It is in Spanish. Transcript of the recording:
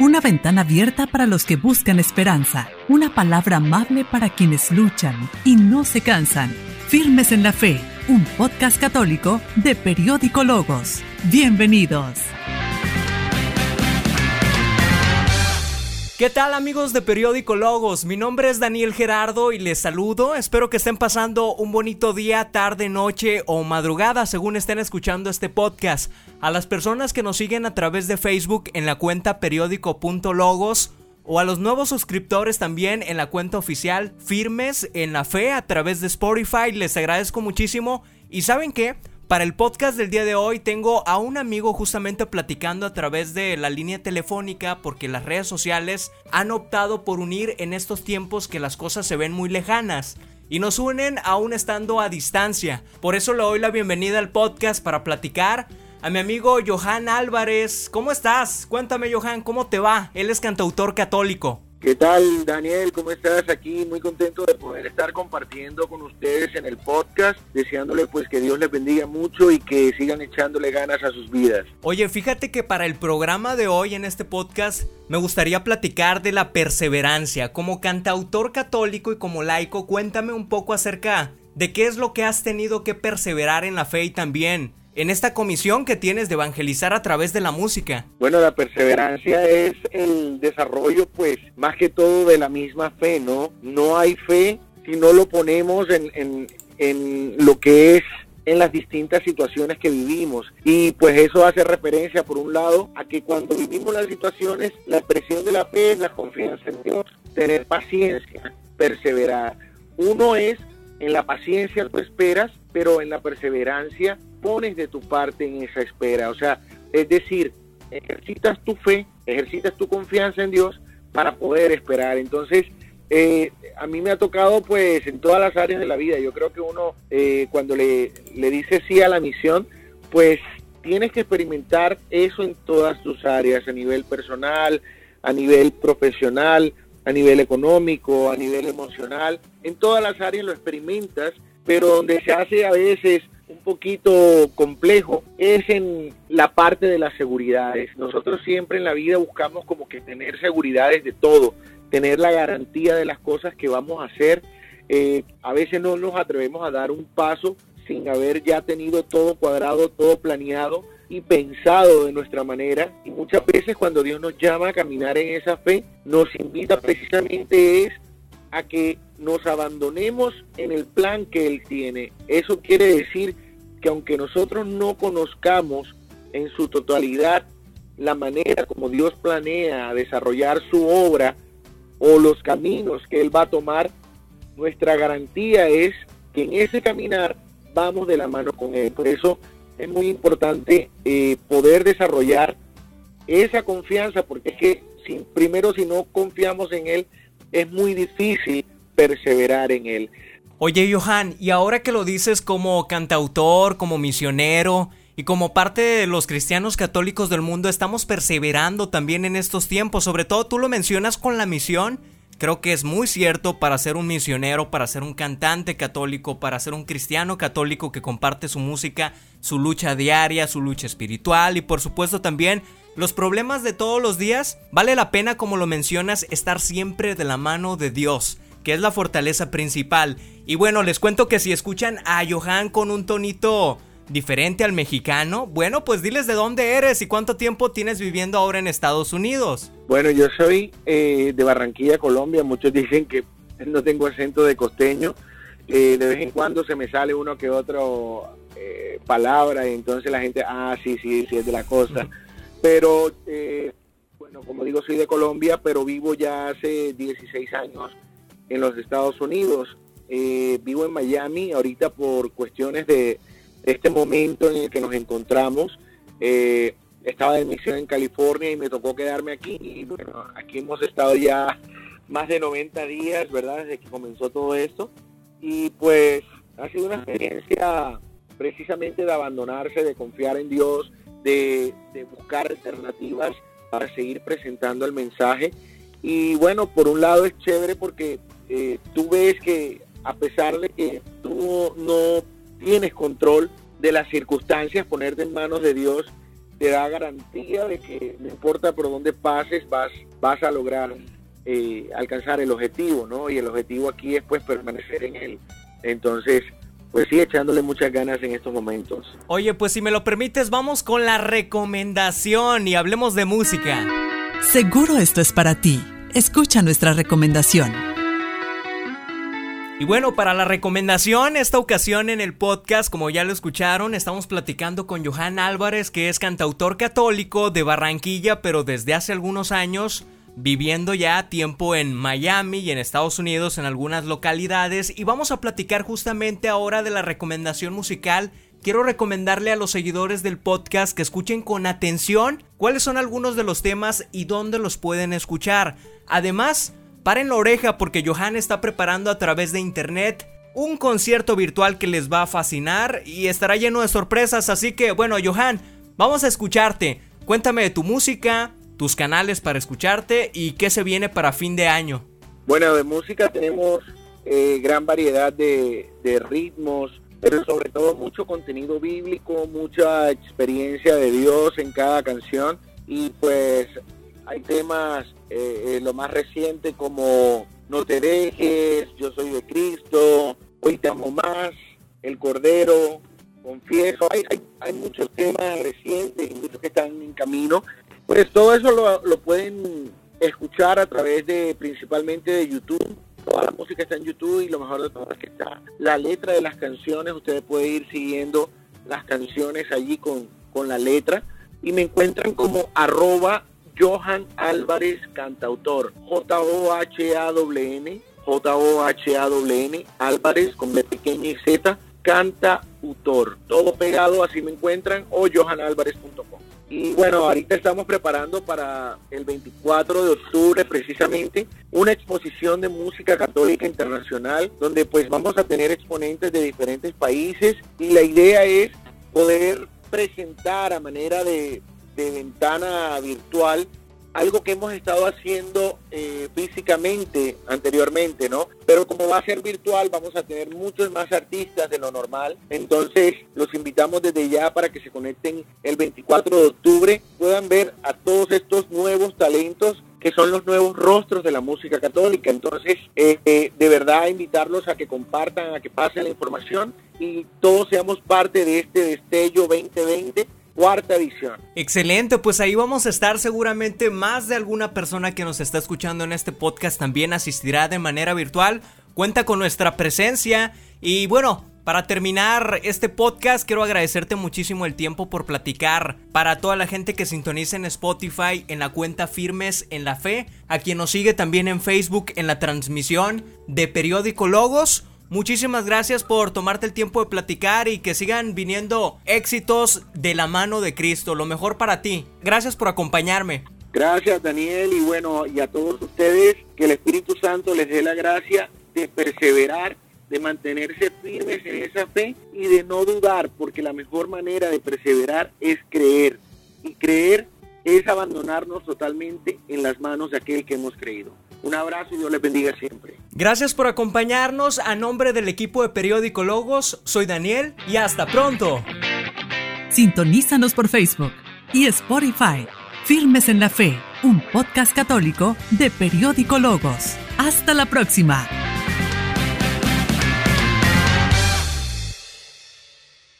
Una ventana abierta para los que buscan esperanza. Una palabra amable para quienes luchan y no se cansan. Firmes en la Fe, un podcast católico de Periódico Logos. Bienvenidos. ¿Qué tal amigos de Periódico Logos? Mi nombre es Daniel Gerardo y les saludo. Espero que estén pasando un bonito día, tarde, noche o madrugada según estén escuchando este podcast. A las personas que nos siguen a través de Facebook en la cuenta periódico.logos o a los nuevos suscriptores también en la cuenta oficial Firmes en la Fe a través de Spotify, les agradezco muchísimo. ¿Y saben qué? Para el podcast del día de hoy tengo a un amigo justamente platicando a través de la línea telefónica porque las redes sociales han optado por unir en estos tiempos que las cosas se ven muy lejanas y nos unen aún estando a distancia. Por eso le doy la bienvenida al podcast para platicar a mi amigo Johan Álvarez. ¿Cómo estás? Cuéntame Johan, ¿cómo te va? Él es cantautor católico. ¿Qué tal, Daniel? ¿Cómo estás? Aquí muy contento de poder estar compartiendo con ustedes en el podcast, deseándole pues que Dios les bendiga mucho y que sigan echándole ganas a sus vidas. Oye, fíjate que para el programa de hoy en este podcast me gustaría platicar de la perseverancia. Como cantautor católico y como laico, cuéntame un poco acerca de qué es lo que has tenido que perseverar en la fe y también en esta comisión que tienes de evangelizar a través de la música? Bueno, la perseverancia es el desarrollo, pues, más que todo de la misma fe, ¿no? No hay fe si no lo ponemos en, en, en lo que es en las distintas situaciones que vivimos. Y pues eso hace referencia, por un lado, a que cuando vivimos las situaciones, la expresión de la fe es la confianza en Dios, tener paciencia, perseverar. Uno es, en la paciencia tú esperas, pero en la perseverancia pones de tu parte en esa espera. O sea, es decir, ejercitas tu fe, ejercitas tu confianza en Dios para poder esperar. Entonces, eh, a mí me ha tocado pues en todas las áreas de la vida. Yo creo que uno eh, cuando le, le dice sí a la misión, pues tienes que experimentar eso en todas tus áreas, a nivel personal, a nivel profesional, a nivel económico, a nivel emocional. En todas las áreas lo experimentas, pero donde se hace a veces un poquito complejo es en la parte de las seguridades. Nosotros siempre en la vida buscamos como que tener seguridades de todo, tener la garantía de las cosas que vamos a hacer. Eh, a veces no nos atrevemos a dar un paso sin haber ya tenido todo cuadrado, todo planeado y pensado de nuestra manera. Y muchas veces cuando Dios nos llama a caminar en esa fe, nos invita precisamente a que nos abandonemos en el plan que Él tiene. Eso quiere decir que aunque nosotros no conozcamos en su totalidad la manera como Dios planea desarrollar su obra o los caminos que Él va a tomar, nuestra garantía es que en ese caminar vamos de la mano con Él. Por eso es muy importante eh, poder desarrollar esa confianza, porque es que si, primero si no confiamos en Él, es muy difícil perseverar en él. Oye, Johan, y ahora que lo dices como cantautor, como misionero y como parte de los cristianos católicos del mundo, estamos perseverando también en estos tiempos. Sobre todo tú lo mencionas con la misión. Creo que es muy cierto para ser un misionero, para ser un cantante católico, para ser un cristiano católico que comparte su música, su lucha diaria, su lucha espiritual y por supuesto también los problemas de todos los días, vale la pena, como lo mencionas, estar siempre de la mano de Dios, que es la fortaleza principal. Y bueno, les cuento que si escuchan a Johan con un tonito diferente al mexicano, bueno, pues diles de dónde eres y cuánto tiempo tienes viviendo ahora en Estados Unidos. Bueno, yo soy eh, de Barranquilla, Colombia. Muchos dicen que no tengo acento de costeño. Eh, de vez en cuando se me sale uno que otro eh, palabra y entonces la gente, ah, sí, sí, sí, es de la costa. Pero, eh, bueno, como digo, soy de Colombia, pero vivo ya hace 16 años en los Estados Unidos. Eh, vivo en Miami ahorita por cuestiones de este momento en el que nos encontramos. Eh, estaba de misión en California y me tocó quedarme aquí. Y bueno, aquí hemos estado ya más de 90 días, ¿verdad? Desde que comenzó todo esto. Y pues ha sido una experiencia precisamente de abandonarse, de confiar en Dios, de, buscar alternativas para seguir presentando el mensaje. Y bueno, por un lado es chévere porque eh, tú ves que a pesar de que tú no tienes control de las circunstancias, ponerte en manos de Dios te da garantía de que no importa por dónde pases, vas, vas a lograr eh, alcanzar el objetivo, ¿no? Y el objetivo aquí es pues permanecer en él. Entonces, pues sí, echándole muchas ganas en estos momentos. Oye, pues si me lo permites, vamos con la recomendación y hablemos de música. Seguro esto es para ti. Escucha nuestra recomendación. Y bueno, para la recomendación, esta ocasión en el podcast, como ya lo escucharon, estamos platicando con Johan Álvarez, que es cantautor católico de Barranquilla, pero desde hace algunos años viviendo ya tiempo en Miami y en Estados Unidos en algunas localidades y vamos a platicar justamente ahora de la recomendación musical. Quiero recomendarle a los seguidores del podcast que escuchen con atención cuáles son algunos de los temas y dónde los pueden escuchar. Además, paren la oreja porque Johan está preparando a través de internet un concierto virtual que les va a fascinar y estará lleno de sorpresas, así que bueno, Johan, vamos a escucharte. Cuéntame de tu música, tus canales para escucharte y qué se viene para fin de año. Bueno, de música tenemos eh, gran variedad de, ritmos, pero sobre todo mucho contenido bíblico, mucha experiencia de Dios en cada canción y pues hay temas, eh, eh, lo más reciente como No te dejes, Yo soy de Cristo, Hoy te amo más, El Cordero, Confieso, hay, hay, hay muchos temas recientes y muchos que están en camino pues todo eso lo, pueden escuchar a través de principalmente de YouTube. Toda la música está en YouTube y lo mejor de todo es que está la letra de las canciones. Ustedes pueden ir siguiendo las canciones allí con, con la letra. Y me encuentran como arroba Johan Álvarez Cantautor. J-O-H-A-W-N. J-O-H-A-W-N. Álvarez con B pequeña y Z. Cantautor. Todo pegado, así me encuentran. O johanalvarez.com. Y bueno, ahorita estamos preparando para el 24 de octubre precisamente una exposición de música católica internacional donde pues vamos a tener exponentes de diferentes países. Y la idea es poder presentar a manera de, de ventana virtual algo que hemos estado haciendo eh, físicamente anteriormente, ¿no? Pero como va a ser virtual, vamos a tener muchos más artistas de lo normal. Entonces, los invitamos desde ya para que se conecten el 24 de octubre, puedan ver a todos estos nuevos talentos que son los nuevos rostros de la música católica. Entonces, eh, eh, de verdad, invitarlos a que compartan, a que pasen la información y todos seamos parte de este destello 2020 cuarta edición. Excelente, pues ahí vamos a estar seguramente más de alguna persona que nos está escuchando en este podcast también asistirá de manera virtual. Cuenta con nuestra presencia y bueno, para terminar este podcast, quiero agradecerte muchísimo el tiempo por platicar. Para toda la gente que sintoniza en Spotify, en la cuenta Firmes en la Fe, a quien nos sigue también en Facebook en la transmisión de Periódico Logos. Muchísimas gracias por tomarte el tiempo de platicar y que sigan viniendo éxitos de la mano de Cristo. Lo mejor para ti. Gracias por acompañarme. Gracias Daniel y bueno, y a todos ustedes, que el Espíritu Santo les dé la gracia de perseverar, de mantenerse firmes en esa fe y de no dudar, porque la mejor manera de perseverar es creer. Y creer es abandonarnos totalmente en las manos de aquel que hemos creído. Un abrazo y Dios les bendiga siempre. Gracias por acompañarnos. A nombre del equipo de Periódico Logos, soy Daniel y hasta pronto. Sintonízanos por Facebook y Spotify. Firmes en la Fe, un podcast católico de Periódico Logos. Hasta la próxima.